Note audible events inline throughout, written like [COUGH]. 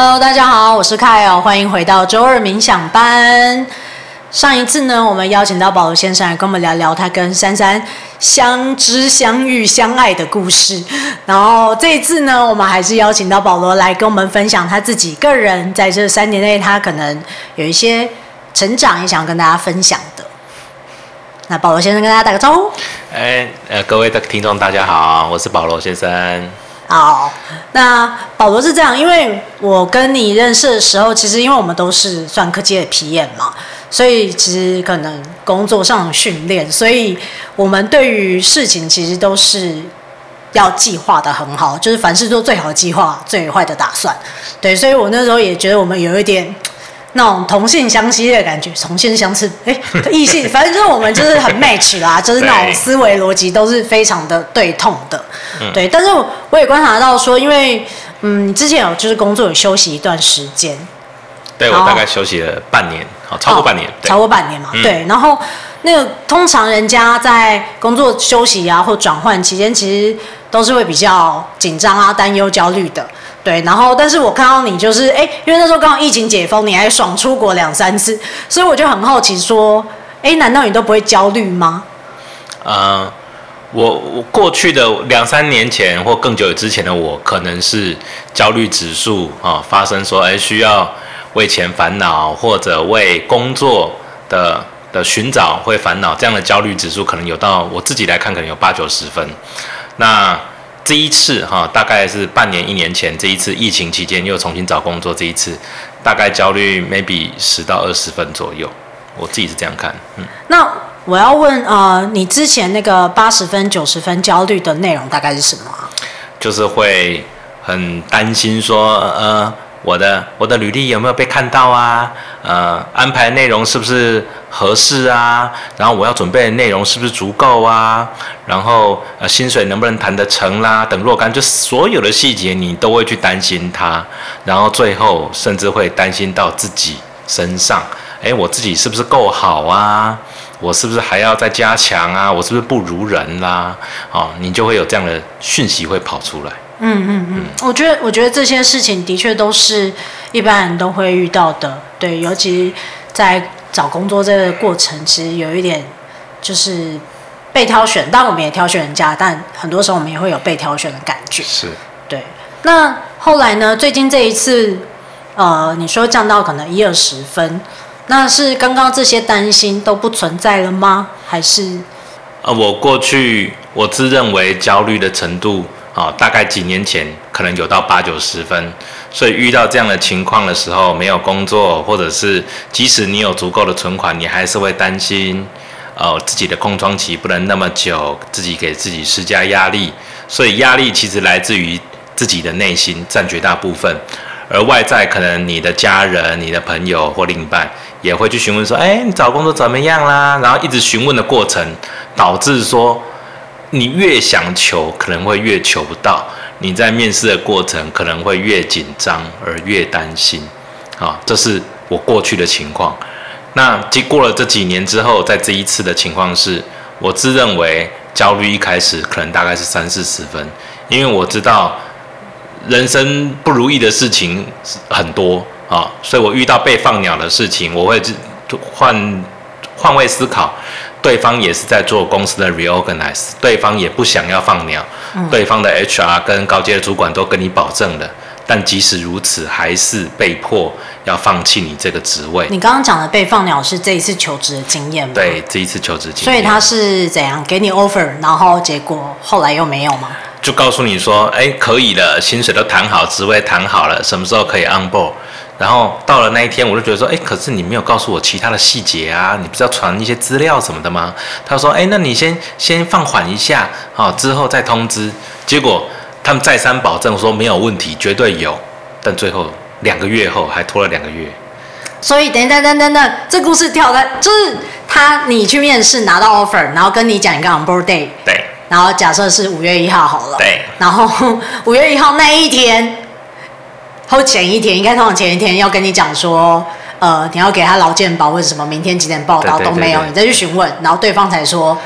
Hello，大家好，我是 Kyle，欢迎回到周二冥想班。上一次呢，我们邀请到保罗先生来跟我们聊聊他跟珊珊相知、相遇、相爱的故事。然后这一次呢，我们还是邀请到保罗来跟我们分享他自己个人在这三年内他可能有一些成长，也想跟大家分享的。那保罗先生跟大家打个招呼。哎，呃，各位的听众大家好，我是保罗先生。好，那保罗是这样，因为我跟你认识的时候，其实因为我们都是算科技的皮炎嘛，所以其实可能工作上训练，所以我们对于事情其实都是要计划的很好，就是凡事做最好的计划，最坏的打算。对，所以我那时候也觉得我们有一点。那种同性相吸的感觉，同性相斥，哎，[LAUGHS] 异性，反正就是我们就是很 [LAUGHS] match 啦，就是那种思维逻辑都是非常的对痛的，对。但是我也观察到说，因为嗯，之前有就是工作有休息一段时间，对，我大概休息了半年，好，超过半年，超过半年嘛，对。然后那个通常人家在工作休息啊或转换期间，其实都是会比较紧张啊、担忧、焦虑的。对，然后但是我看到你就是哎，因为那时候刚好疫情解封，你还爽出国两三次，所以我就很好奇说，哎，难道你都不会焦虑吗？呃，我我过去的两三年前或更久之前的我，可能是焦虑指数啊、发生说，哎，需要为钱烦恼或者为工作的的寻找会烦恼，这样的焦虑指数可能有到我自己来看，可能有八九十分。那这一次哈，大概是半年一年前，这一次疫情期间又重新找工作，这一次大概焦虑 maybe 十到二十分左右，我自己是这样看。嗯，那我要问呃，你之前那个八十分九十分焦虑的内容大概是什么啊？就是会很担心说呃。我的我的履历有没有被看到啊？呃，安排内容是不是合适啊？然后我要准备的内容是不是足够啊？然后呃，薪水能不能谈得成啦？等若干，就所有的细节你都会去担心它，然后最后甚至会担心到自己身上。诶，我自己是不是够好啊？我是不是还要再加强啊？我是不是不如人啦？哦，你就会有这样的讯息会跑出来。嗯嗯嗯，我觉得我觉得这些事情的确都是一般人都会遇到的，对，尤其在找工作这个过程，其实有一点就是被挑选，当然我们也挑选人家，但很多时候我们也会有被挑选的感觉。是，对。那后来呢？最近这一次，呃，你说降到可能一二十分，那是刚刚这些担心都不存在了吗？还是？呃，我过去我自认为焦虑的程度。哦，大概几年前可能有到八九十分，所以遇到这样的情况的时候，没有工作，或者是即使你有足够的存款，你还是会担心，呃，自己的空窗期不能那么久，自己给自己施加压力，所以压力其实来自于自己的内心占绝大部分，而外在可能你的家人、你的朋友或另一半也会去询问说，哎，你找工作怎么样啦？然后一直询问的过程，导致说。你越想求，可能会越求不到。你在面试的过程，可能会越紧张而越担心。啊，这是我过去的情况。那经过了这几年之后，在这一次的情况是，我自认为焦虑一开始可能大概是三四十分，因为我知道人生不如意的事情很多啊，所以我遇到被放鸟的事情，我会换换位思考。对方也是在做公司的 reorganize，对方也不想要放鸟，嗯、对方的 HR 跟高阶的主管都跟你保证了，但即使如此，还是被迫要放弃你这个职位。你刚刚讲的被放鸟是这一次求职的经验吗？对，这一次求职经验。所以他是怎样给你 offer，然后结果后来又没有吗？就告诉你说，哎，可以了，薪水都谈好，职位谈好了，什么时候可以 on board？然后到了那一天，我就觉得说，哎，可是你没有告诉我其他的细节啊，你不是要传一些资料什么的吗？他说，哎，那你先先放缓一下，好，之后再通知。结果他们再三保证说没有问题，绝对有，但最后两个月后还拖了两个月。所以等等等等等，这故事跳的，就是他你去面试拿到 offer，然后跟你讲一个 on board day，对，然后假设是五月一号好了，对，然后五月一号那一天。或前一天，应该通常前一天要跟你讲说，呃，你要给他劳健保或者什么，明天几点报道都没有，你再去询问，然后对方才说，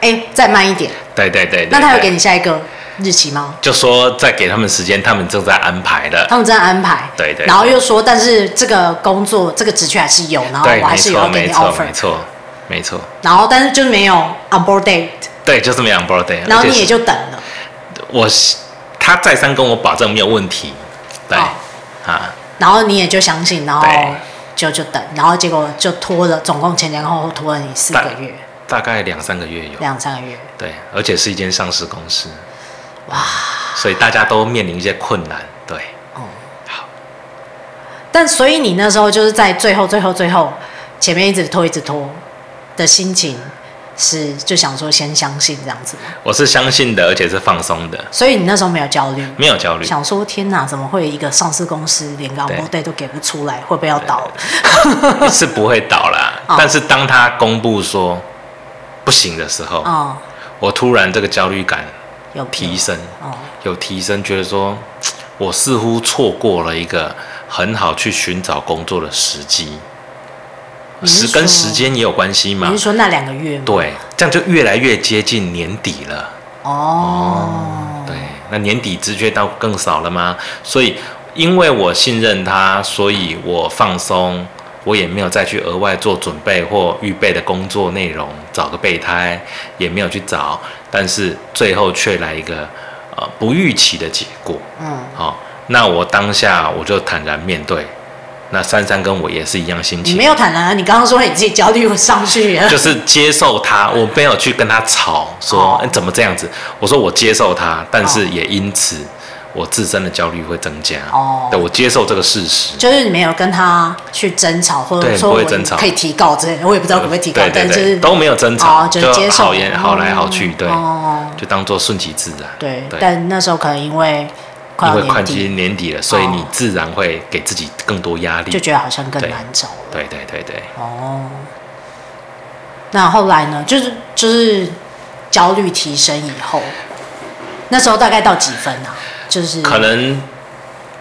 哎，再慢一点。对对对，对。那他有给你下一个日期吗？就说再给他们时间，他们正在安排的。他们正在安排。对，对对。然后又说，但是这个工作这个职缺还是有，然后我还是有要给你 offer。没错，没错。然后，但是就是没有 on board date。对，就是没有 on board date。然后你也就等了。我，他再三跟我保证没有问题。对。哦、啊。然后你也就相信，然后就就等，然后结果就拖了，总共前前后后拖了你四个月。大概两三个月有。两三个月。对，而且是一间上市公司。哇。所以大家都面临一些困难，对。哦、嗯。好。但所以你那时候就是在最后、最后、最后，前面一直拖、一直拖的心情，是就想说先相信这样子吗？我是相信的，而且是放松的。所以你那时候没有焦虑？没有焦虑。想说天哪，怎么会一个上市公司连个 offer 都给不出来，会不会要倒？是不会倒啦。[LAUGHS] 哦、但是当他公布说。不行的时候，哦、我突然这个焦虑感有提升，有，哦、有提升，觉得说，我似乎错过了一个很好去寻找工作的时机。时跟时间也有关系嘛？你是说那两个月吗？对，这样就越来越接近年底了。哦，哦，对，那年底知觉到更少了吗？所以，因为我信任他，所以我放松。我也没有再去额外做准备或预备的工作内容，找个备胎也没有去找，但是最后却来一个呃不预期的结果。嗯，好、哦，那我当下我就坦然面对。那珊珊跟我也是一样心情。你没有坦然啊？你刚刚说你自己焦虑上去了。[LAUGHS] 就是接受他，我没有去跟他吵，说、哦欸、怎么这样子。我说我接受他，但是也因此。哦我自身的焦虑会增加哦，对，我接受这个事实，就是你没有跟他去争吵，或者说可以提告之类的，我也不知道可不可以提告，但是都没有争吵，哦、就接受，好言好来好去，对，哦、就当做顺其自然。对，对但那时候可能因为快因为快接年底了，所以你自然会给自己更多压力，就觉得好像更难找了。对对对对，对。哦，那后来呢？就是就是焦虑提升以后，那时候大概到几分啊？就是可能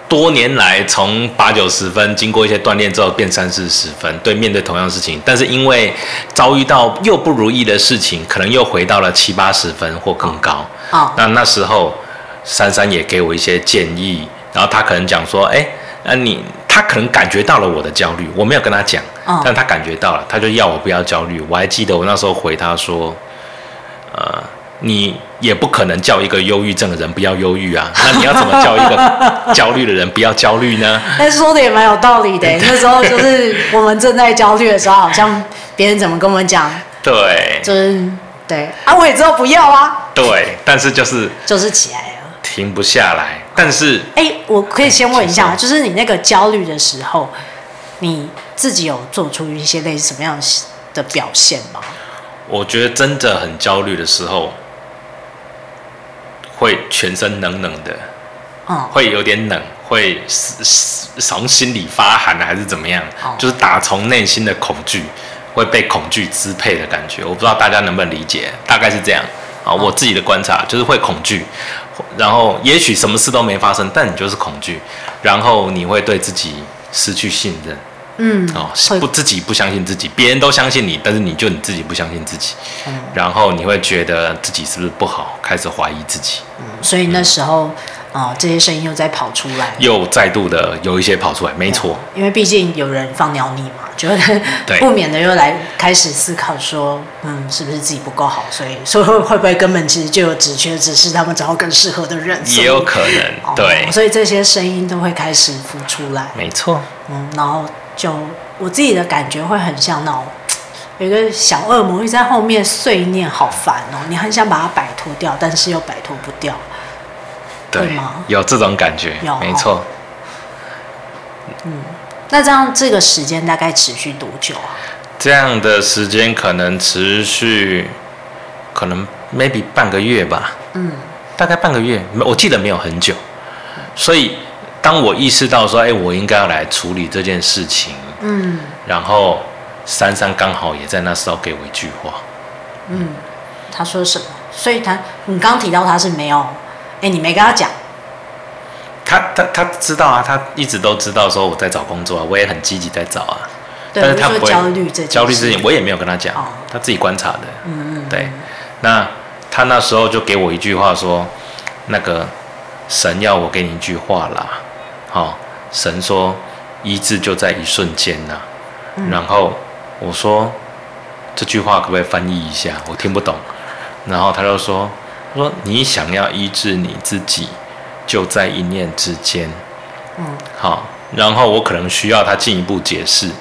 多年来从八九十分，经过一些锻炼之后变三四十分。对，面对同样事情，但是因为遭遇到又不如意的事情，可能又回到了七八十分或更高。哦，那那时候珊珊也给我一些建议，然后他可能讲说：“哎，那你他可能感觉到了我的焦虑，我没有跟他讲，但他感觉到了，他就要我不要焦虑。我还记得我那时候回他说：呃。”你也不可能叫一个忧郁症的人不要忧郁啊，[LAUGHS] 那你要怎么叫一个焦虑的人不要焦虑呢？[LAUGHS] 但是说的也蛮有道理的。那时候就是我们正在焦虑的时候，好像别人怎么跟我们讲，对，就是对啊，我也知道不要啊，对，但是就是就是起来了，停不下来。但是，哎，我可以先问一下，就是你那个焦虑的时候，你自己有做出一些类似什么样的表现吗？我觉得真的很焦虑的时候。会全身冷冷的，嗯、会有点冷，会从心里发寒还是怎么样？哦、就是打从内心的恐惧，会被恐惧支配的感觉。我不知道大家能不能理解，大概是这样啊。我自己的观察就是会恐惧，然后也许什么事都没发生，但你就是恐惧，然后你会对自己失去信任。嗯，哦，不自己不相信自己，别人都相信你，但是你就你自己不相信自己，嗯，然后你会觉得自己是不是不好，开始怀疑自己。嗯，所以那时候，这些声音又在跑出来，又再度的有一些跑出来，没错。因为毕竟有人放鸟你嘛，[LAUGHS] 就会不免的又来开始思考说，嗯，是不是自己不够好，所以所以会会不会根本其实就有职缺，只是他们找到更适合的人，也有可能，对、哦。所以这些声音都会开始浮出来，没错。嗯，然后。就我自己的感觉会很像那种，[TSK] 有一个小恶魔一直在后面碎念，好烦哦！你很想把它摆脱掉，但是又摆脱不掉，对，对吗？有这种感觉，有没错。嗯，那这样这个时间大概持续多久啊？这样的时间可能持续，可能 maybe 半个月吧。嗯，大概半个月，我记得没有很久，所以。当我意识到说，哎，我应该要来处理这件事情，嗯，然后珊珊刚好也在那时候给我一句话，嗯，他说什么？所以他，你刚刚提到他是没有，哎，你没跟他讲，他他他知道啊，他一直都知道说我在找工作啊，我也很积极在找啊，对但是他不会焦虑这焦虑事情，我也没有跟他讲，哦、他自己观察的，嗯嗯，对，那他那时候就给我一句话说。那个神要我给你一句话啦，好、哦，神说医治就在一瞬间呐、啊。嗯、然后我说这句话可不可以翻译一下？我听不懂。然后他就说，他说你想要医治你自己，就在一念之间。嗯，好。然后我可能需要他进一步解释。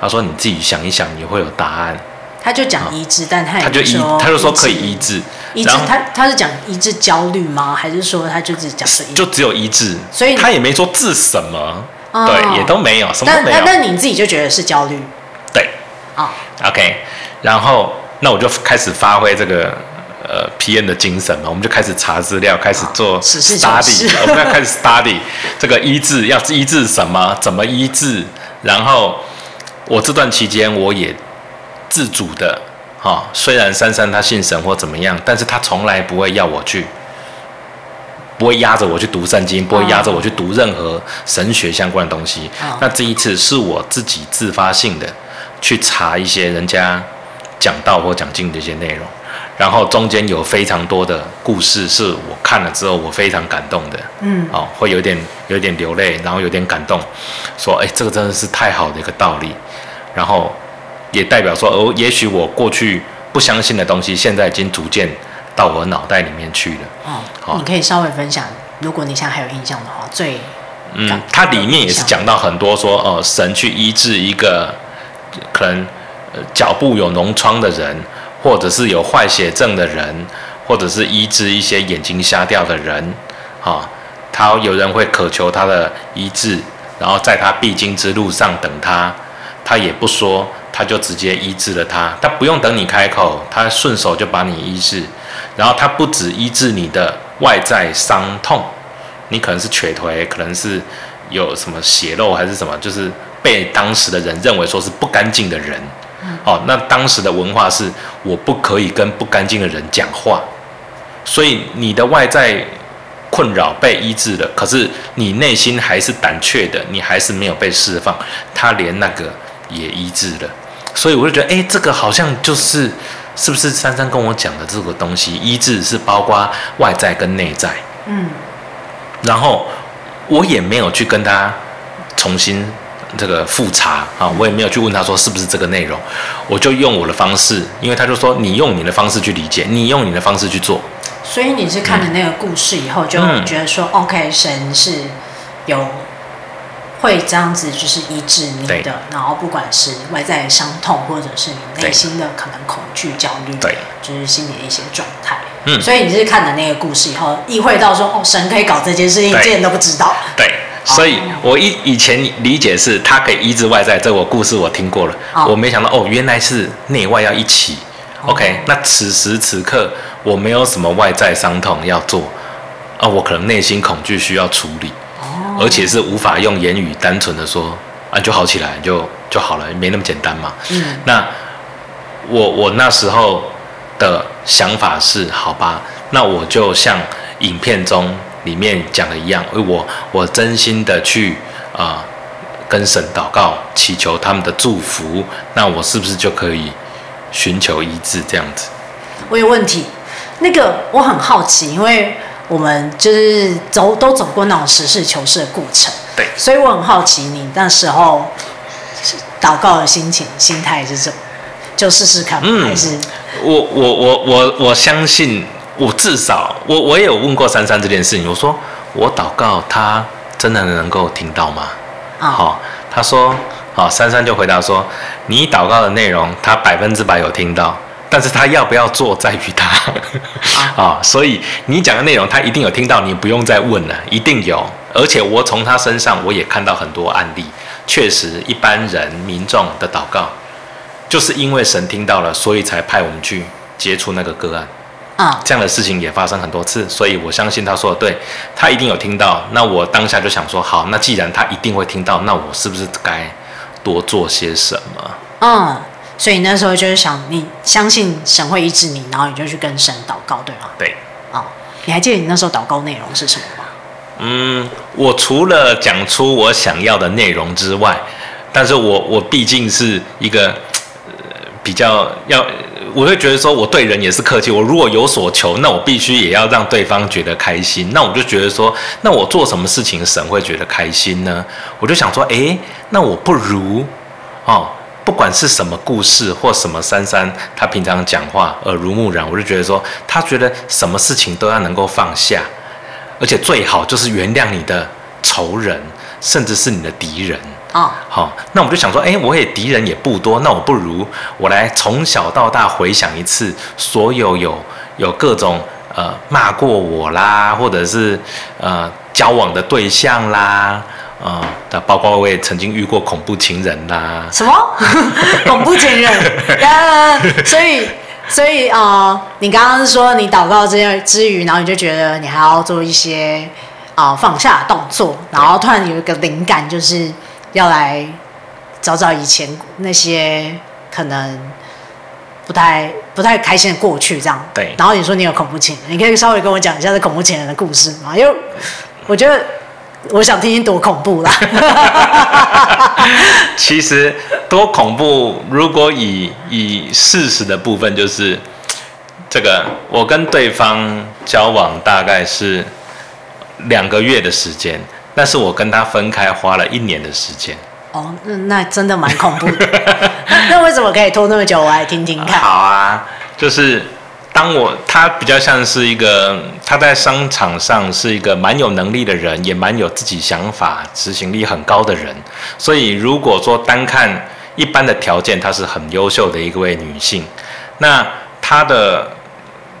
他说：“你自己想一想，你会有答案。”他就讲医治，但他也他就医，他就说可以医治。医治他他是讲医治焦虑吗？还是说他就只讲就只有医治？所以他也没说治什么，对，也都没有什么都没有。那那你自己就觉得是焦虑？对，啊，OK。然后那我就开始发挥这个呃 PM 的精神嘛，我们就开始查资料，开始做 study，我们要开始 study [LAUGHS] 这个医治要医治什么，怎么医治，然后。我这段期间，我也自主的，哈、哦，虽然珊珊她信神或怎么样，但是她从来不会要我去，不会压着我去读圣经，不会压着我去读任何神学相关的东西。哦、那这一次是我自己自发性的去查一些人家讲道或讲经的一些内容。然后中间有非常多的故事，是我看了之后我非常感动的，嗯，哦，会有点有点流泪，然后有点感动，说，哎，这个真的是太好的一个道理，然后也代表说，哦，也许我过去不相信的东西，现在已经逐渐到我脑袋里面去了。哦，好，你可以稍微分享，如果你现在还有印象的话，最，嗯，它里面也是讲到很多说，哦，神去医治一个可能脚部有脓疮的人。或者是有坏血症的人，或者是医治一些眼睛瞎掉的人，啊，他有人会渴求他的医治，然后在他必经之路上等他，他也不说，他就直接医治了他，他不用等你开口，他顺手就把你医治，然后他不止医治你的外在伤痛，你可能是瘸腿，可能是有什么血漏还是什么，就是被当时的人认为说是不干净的人。哦，那当时的文化是我不可以跟不干净的人讲话，所以你的外在困扰被医治了，可是你内心还是胆怯的，你还是没有被释放，他连那个也医治了，所以我就觉得，哎，这个好像就是是不是珊珊跟我讲的这个东西，医治是包括外在跟内在，嗯，然后我也没有去跟他重新。这个复查啊，我也没有去问他说是不是这个内容，我就用我的方式，因为他就说你用你的方式去理解，你用你的方式去做。所以你是看了那个故事以后，就觉得说、嗯、OK，神是有会这样子就是医治你的，然后不管是外在伤痛，或者是你内心的可能恐惧、焦虑，对，就是心理的一些状态。嗯，所以你是看了那个故事以后，意会到说哦，神可以搞这件事情，你之前都不知道。对。所以，我以以前理解是，他可以医治外在，这我故事我听过了。我没想到，哦，原来是内外要一起。OK，那此时此刻我没有什么外在伤痛要做，啊，我可能内心恐惧需要处理，而且是无法用言语单纯的说啊就好起来就就好了，没那么简单嘛。嗯。那我我那时候的想法是，好吧，那我就像影片中。里面讲的一样，我我真心的去啊、呃、跟神祷告，祈求他们的祝福，那我是不是就可以寻求医治这样子？我有问题，那个我很好奇，因为我们就是走都走过那种实事求是的过程，对，所以我很好奇你那时候祷告的心情、心态是什么？就试试看，嗯、还是我我我我我相信。我至少，我我也有问过珊珊这件事情。我说我祷告，他真的能够听到吗？好、oh. 哦，他说，好、哦，珊珊就回答说，你祷告的内容，他百分之百有听到，但是他要不要做，在于他。啊、oh. [LAUGHS] 哦，所以你讲的内容，他一定有听到，你不用再问了，一定有。而且我从他身上，我也看到很多案例，确实一般人民众的祷告，就是因为神听到了，所以才派我们去接触那个个案。啊这样的事情也发生很多次，所以我相信他说的对，他一定有听到。那我当下就想说，好，那既然他一定会听到，那我是不是该多做些什么？嗯，所以那时候就是想，你相信神会医治你，然后你就去跟神祷告，对吗？对。啊、嗯，你还记得你那时候祷告内容是什么吗？嗯，我除了讲出我想要的内容之外，但是我我毕竟是一个、呃、比较要。我会觉得说，我对人也是客气。我如果有所求，那我必须也要让对方觉得开心。那我就觉得说，那我做什么事情神会觉得开心呢？我就想说，诶，那我不如哦，不管是什么故事或什么珊珊，她平常讲话耳濡目染，我就觉得说，他觉得什么事情都要能够放下，而且最好就是原谅你的仇人，甚至是你的敌人。哦，好、哦，那我就想说，哎，我也敌人也不多，那我不如我来从小到大回想一次，所有有有各种呃骂过我啦，或者是呃交往的对象啦，啊、那，包括我也曾经遇过恐怖情人啦。什么？[LAUGHS] 恐怖情人？[LAUGHS] 呃，所以所以啊、呃，你刚刚是说你祷告这些之余，然后你就觉得你还要做一些啊、呃、放下的动作，然后突然有一个灵感，就是。要来找找以前那些可能不太不太开心的过去，这样。对。然后你说你有恐怖情人，你可以稍微跟我讲一下这恐怖情人的故事吗？因为我觉得我想听听多恐怖啦。[LAUGHS] 其实多恐怖，如果以以事实的部分，就是这个，我跟对方交往大概是两个月的时间。但是我跟他分开花了一年的时间。哦，那那真的蛮恐怖的。[LAUGHS] 那为什么可以拖那么久？我来听听看。好啊，就是当我他比较像是一个他在商场上是一个蛮有能力的人，也蛮有自己想法、执行力很高的人。所以如果说单看一般的条件，她是很优秀的一位女性。那她的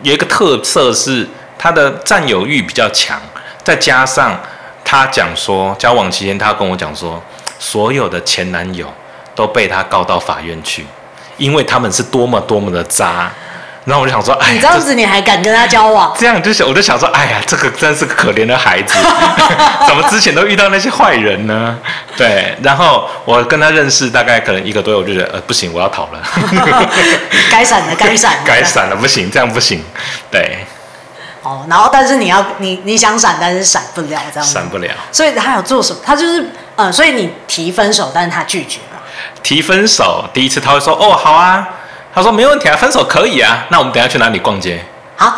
有一个特色是她的占有欲比较强，再加上。她讲说，交往期间，她跟我讲说，所有的前男友都被她告到法院去，因为他们是多么多么的渣。然后我就想说，哎，你这样子你还敢跟他交往？这样就想，我就想说，哎呀，这个真是个可怜的孩子，[LAUGHS] 怎么之前都遇到那些坏人呢？对，然后我跟他认识大概可能一个多月，我就觉得，呃，不行，我要逃了，该闪的该闪，该闪了，不行，这样不行，对。哦，然后但是你要你你想闪，但是闪不了，这样子。闪不了。所以他有做什么？他就是呃，所以你提分手，但是他拒绝了。提分手，第一次他会说哦好啊，他说没问题啊，分手可以啊，那我们等下去哪里逛街？好，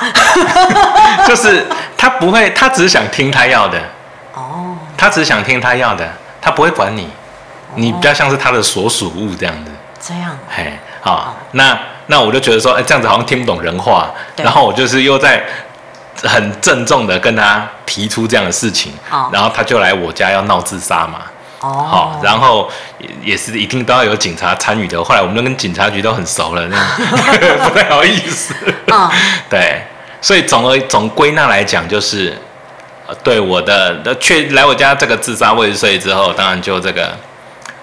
[LAUGHS] 就是他不会，他只是想听他要的。哦。他只是想听他要的，他不会管你，你比较像是他的所属物这样子。这样。嘿，好，哦、那那我就觉得说，哎，这样子好像听不懂人话，然后我就是又在。很郑重的跟他提出这样的事情，oh. 然后他就来我家要闹自杀嘛。哦、oh. 好，然后也是一定都要有警察参与的。后来我们都跟警察局都很熟了，那样 [LAUGHS] 不太好意思。Oh. [LAUGHS] 对，所以总而总归纳来讲，就是对我的确来我家这个自杀未遂之后，当然就这个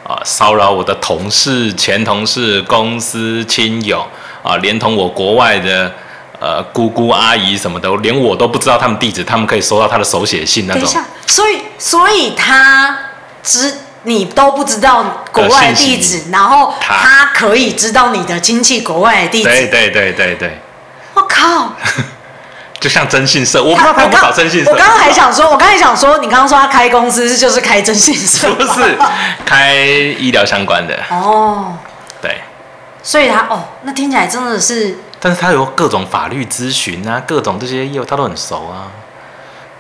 啊骚扰我的同事、前同事、公司亲友啊，连同我国外的。呃，姑姑阿姨什么的，连我都不知道他们地址，他们可以收到他的手写信那种。等一下，所以所以他知你都不知道国外地址，然后他可以知道你的亲戚国外的地址。对对对对对。我靠！[LAUGHS] 就像征信社，我不知道他有没有找征信社。我刚刚还想说，我刚才想说，你刚刚说他开公司就是开征信社，不是开医疗相关的。哦。对。所以他哦，那听起来真的是。但是他有各种法律咨询啊，各种这些业务他都很熟啊，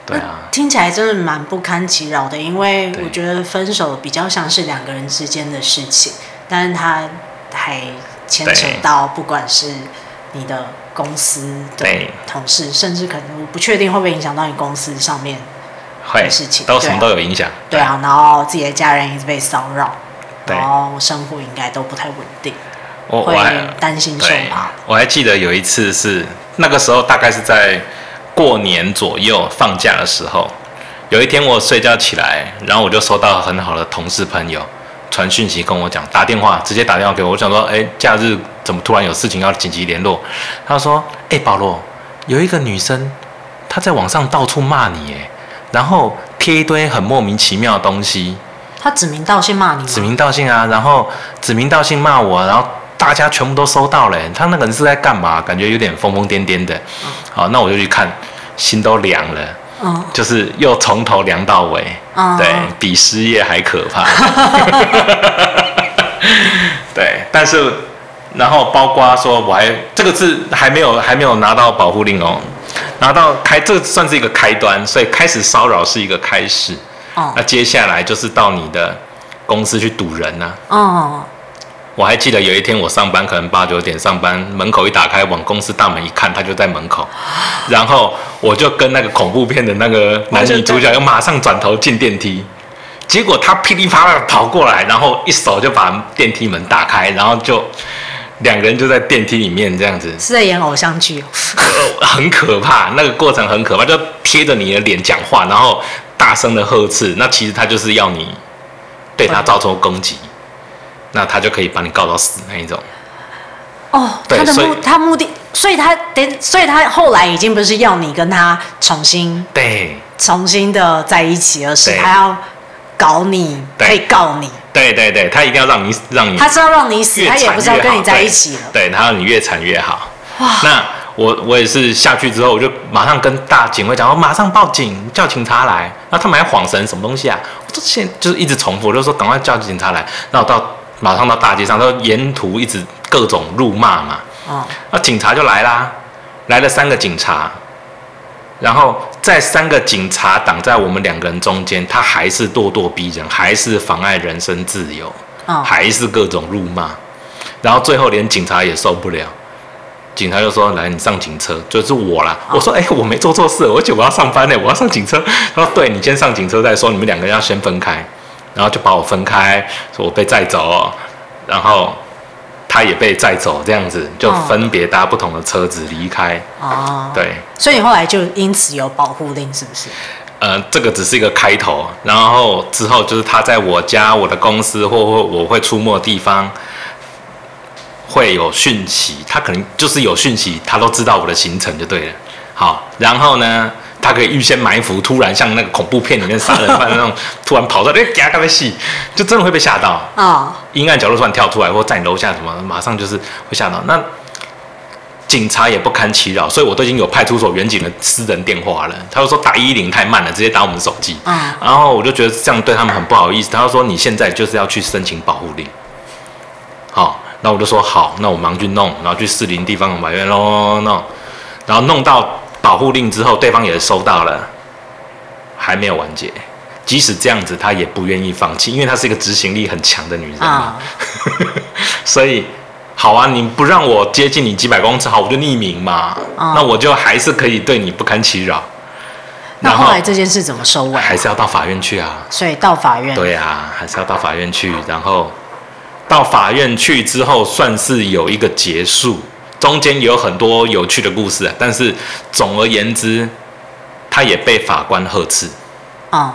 对啊，听起来真的蛮不堪其扰的。因为我觉得分手比较像是两个人之间的事情，但是他还牵扯到不管是你的公司的同事，甚至可能我不确定会不会影响到你公司上面的事情，都什么都有影响。对啊，然后自己的家人一直被骚扰，然后生活应该都不太稳定。我我还担心受怕。我还记得有一次是那个时候，大概是在过年左右放假的时候。有一天我睡觉起来，然后我就收到很好的同事朋友传讯息跟我讲，打电话直接打电话给我。我想说，哎，假日怎么突然有事情要紧急联络？他说，哎，保罗，有一个女生她在网上到处骂你，哎，然后贴一堆很莫名其妙的东西。他指名道姓骂你？指名道姓啊，然后指名道姓骂我，然后。大家全部都收到了，他那个人是在干嘛？感觉有点疯疯癫癫的。好，那我就去看，心都凉了。嗯，就是又从头凉到尾。哦，对，比失业还可怕。[LAUGHS] 对，但是然后包括说我还这个是还没有还没有拿到保护令哦，拿到开这个算是一个开端，所以开始骚扰是一个开始。哦。那接下来就是到你的公司去堵人呐。哦。我还记得有一天我上班，可能八九点上班，门口一打开，往公司大门一看，他就在门口，然后我就跟那个恐怖片的那个男女主角，又马上转头进电梯，结果他噼里啪啦跑过来，然后一手就把电梯门打开，然后就两个人就在电梯里面这样子，是在演偶像剧，很可怕，那个过程很可怕，就贴着你的脸讲话，然后大声的呵斥，那其实他就是要你对他造成攻击。那他就可以把你告到死那一种。哦，他的目他目的，所以他等，所以他后来已经不是要你跟他重新对重新的在一起，而是他要搞你，可以告你。对对对，他一定要让你让你，他是要让你死，他也不是要跟你在一起了。对，他要你越惨越好。哇，那我我也是下去之后，我就马上跟大警卫讲，我马上报警，叫警察来。那他们还恍神什么东西啊？我就现就是一直重复，我就说赶快叫警察来。那我到。马上到大街上，他沿途一直各种辱骂嘛。哦。那警察就来啦，来了三个警察，然后在三个警察挡在我们两个人中间，他还是咄咄逼人，还是妨碍人身自由，哦。还是各种辱骂，然后最后连警察也受不了，警察就说：“来，你上警车，就是我啦。哦”我说：“哎，我没做错事，而且我要上班呢，我要上警车。”他说：“对，你先上警车再说，你们两个人要先分开。”然后就把我分开，说我被载走，然后他也被载走，这样子就分别搭不同的车子离开。哦，对。所以你后来就因此有保护令，是不是？呃，这个只是一个开头，然后之后就是他在我家、我的公司或或我会出没的地方会有讯息，他可能就是有讯息，他都知道我的行程就对了。好，然后呢？他可以预先埋伏，突然像那个恐怖片里面杀人犯那种，突然跑出来，哎，给他干个戏，就真的会被吓到啊！阴、哦、暗角落突然跳出来，或在你楼下什么，马上就是会吓到。那警察也不堪其扰，所以我都已经有派出所远警的私人电话了。他就说打一一零太慢了，直接打我们手机。嗯，然后我就觉得这样对他们很不好意思。他就说你现在就是要去申请保护令。好，那我就说好，那我忙去弄，然后去士林地方法院弄弄，然后弄到。保护令之后，对方也收到了，还没有完结。即使这样子，他也不愿意放弃，因为她是一个执行力很强的女人嘛。Oh. [LAUGHS] 所以，好啊，你不让我接近你几百公尺，好，我就匿名嘛。Oh. 那我就还是可以对你不堪其扰。那后来这件事怎么收尾？还是要到法院去啊。所以到法院。对啊，还是要到法院去。然后到法院去之后，算是有一个结束。中间有很多有趣的故事，但是总而言之，他也被法官呵斥。哦，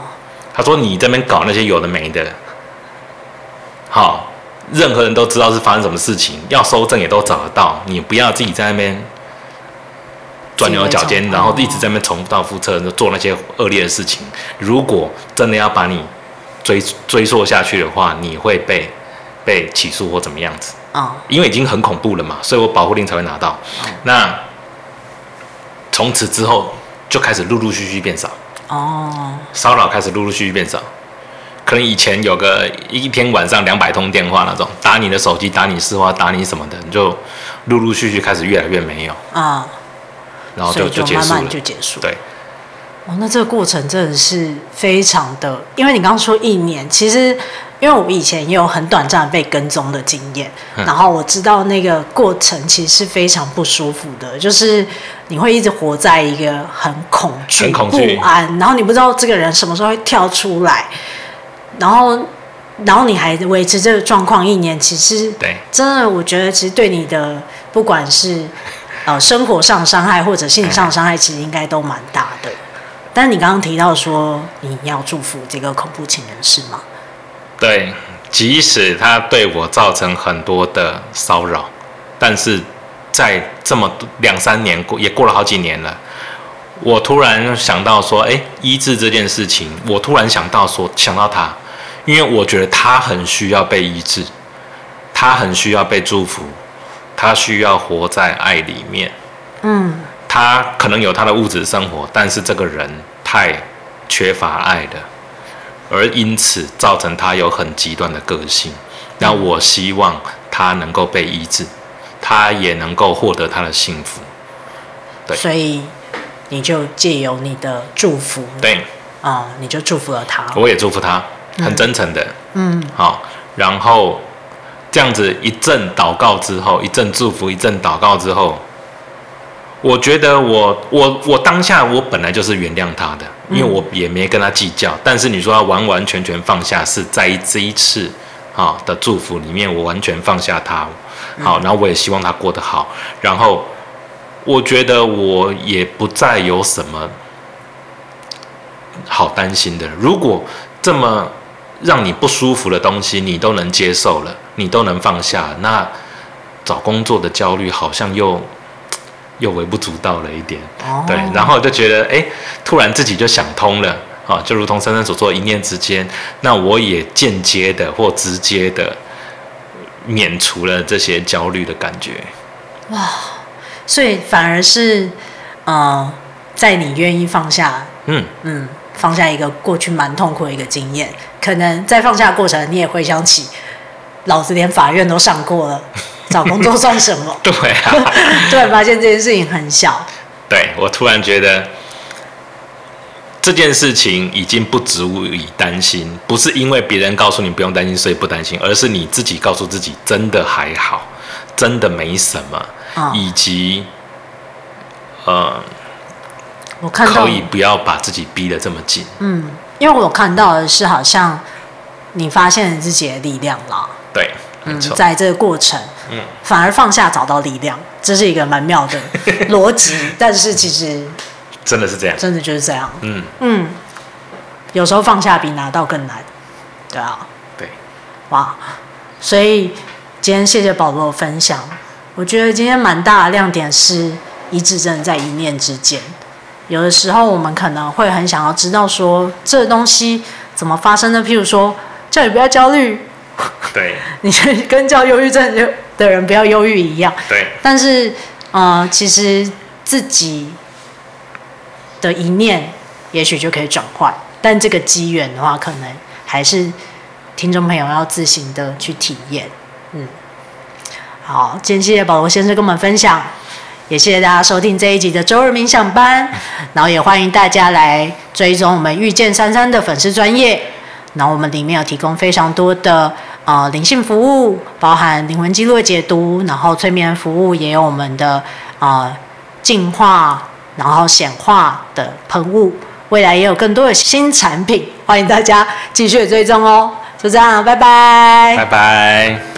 他说：“你这边搞那些有的没的，好，任何人都知道是发生什么事情，要搜证也都找得到，你不要自己在那边钻牛角尖，然后一直在那边重蹈覆辙，做那些恶劣的事情。如果真的要把你追追溯下去的话，你会被被起诉或怎么样子。”啊，因为已经很恐怖了嘛，所以我保护令才会拿到。那从此之后就开始陆陆续续变少。哦，骚扰开始陆陆续续变少，可能以前有个一天晚上两百通电话那种，打你的手机，打你私话，打你什么的，就陆陆续续开始越来越没有。啊，然后就就慢慢就结束。对。哦，那这个过程真的是非常的，因为你刚刚说一年，其实。因为我以前也有很短暂被跟踪的经验，然后我知道那个过程其实是非常不舒服的，就是你会一直活在一个很恐惧、不安，然后你不知道这个人什么时候会跳出来，然后，然后你还维持这个状况一年，其实对，真的我觉得其实对你的不管是呃生活上伤害或者心理上伤害，其实应该都蛮大的。但你刚刚提到说你要祝福这个恐怖情人是吗？对，即使他对我造成很多的骚扰，但是在这么两三年过也过了好几年了，我突然想到说，哎，医治这件事情，我突然想到说，想到他，因为我觉得他很需要被医治，他很需要被祝福，他需要活在爱里面。嗯，他可能有他的物质生活，但是这个人太缺乏爱了。而因此造成他有很极端的个性，那我希望他能够被医治。他也能够获得他的幸福。对，所以你就借由你的祝福，对，啊、嗯，你就祝福了他。我也祝福他，很真诚的，嗯，好，然后这样子一阵祷告之后，一阵祝福，一阵祷告之后，我觉得我我我当下我本来就是原谅他的，因为我也没跟他计较。嗯、但是你说他完完全全放下，是在这一次啊的祝福里面，我完全放下他，好，然后我也希望他过得好，然后。我觉得我也不再有什么好担心的。如果这么让你不舒服的东西你都能接受了，你都能放下，那找工作的焦虑好像又又微不足道了一点。Oh. 对，然后就觉得哎，突然自己就想通了啊，就如同珊珊所说，一念之间，那我也间接的或直接的免除了这些焦虑的感觉。哇。所以反而是，呃，在你愿意放下，嗯嗯，放下一个过去蛮痛苦的一个经验，可能在放下过程，你也回想起，老子连法院都上过了，找工作算什么？[LAUGHS] 对啊，[LAUGHS] 突然发现这件事情很小。对，我突然觉得这件事情已经不足以担心，不是因为别人告诉你不用担心，所以不担心，而是你自己告诉自己真的还好，真的没什么。以及，呃，我看到可以不要把自己逼得这么紧。嗯，因为我看到的是，好像你发现了自己的力量了。对，嗯，在这个过程，嗯，反而放下找到力量，这是一个蛮妙的 [LAUGHS] 逻辑。但是其实真的是这样，真的就是这样。嗯嗯，有时候放下比拿到更难。对啊，对，哇，所以今天谢谢保罗的分享。我觉得今天蛮大的亮点是一致真的在一念之间。有的时候我们可能会很想要知道说这东西怎么发生的，譬如说叫你不要焦虑，对，[LAUGHS] 你跟叫忧郁症的人不要忧郁一样，对。但是，呃，其实自己的一念也许就可以转换，但这个机缘的话，可能还是听众朋友要自行的去体验，嗯。好，今天谢谢保罗先生跟我们分享，也谢谢大家收听这一集的周日冥想班，然后也欢迎大家来追踪我们遇见珊珊的粉丝专业，然后我们里面有提供非常多的呃灵性服务，包含灵魂记录的解读，然后催眠服务，也有我们的呃净化，然后显化的喷雾，未来也有更多的新产品，欢迎大家继续追踪哦，就这样，拜拜，拜拜。